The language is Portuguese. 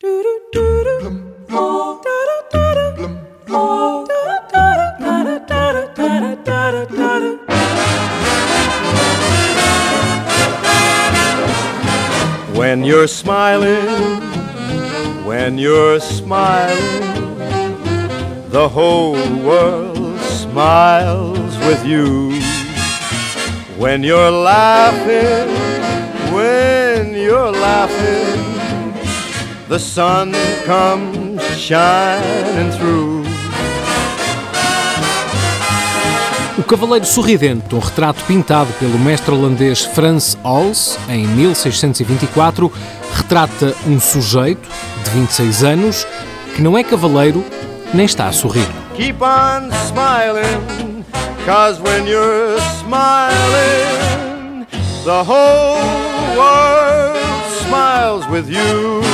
When you're smiling, when you're smiling, the whole world smiles with you. When you're laughing, the sun comes shining through. O Cavaleiro Sorridente, um retrato pintado pelo mestre holandês Frans Hals em 1624, retrata um sujeito de 26 anos que não é cavaleiro nem está a sorrir. Keep on smiling, cause when you're smiling, the whole world smiles with you.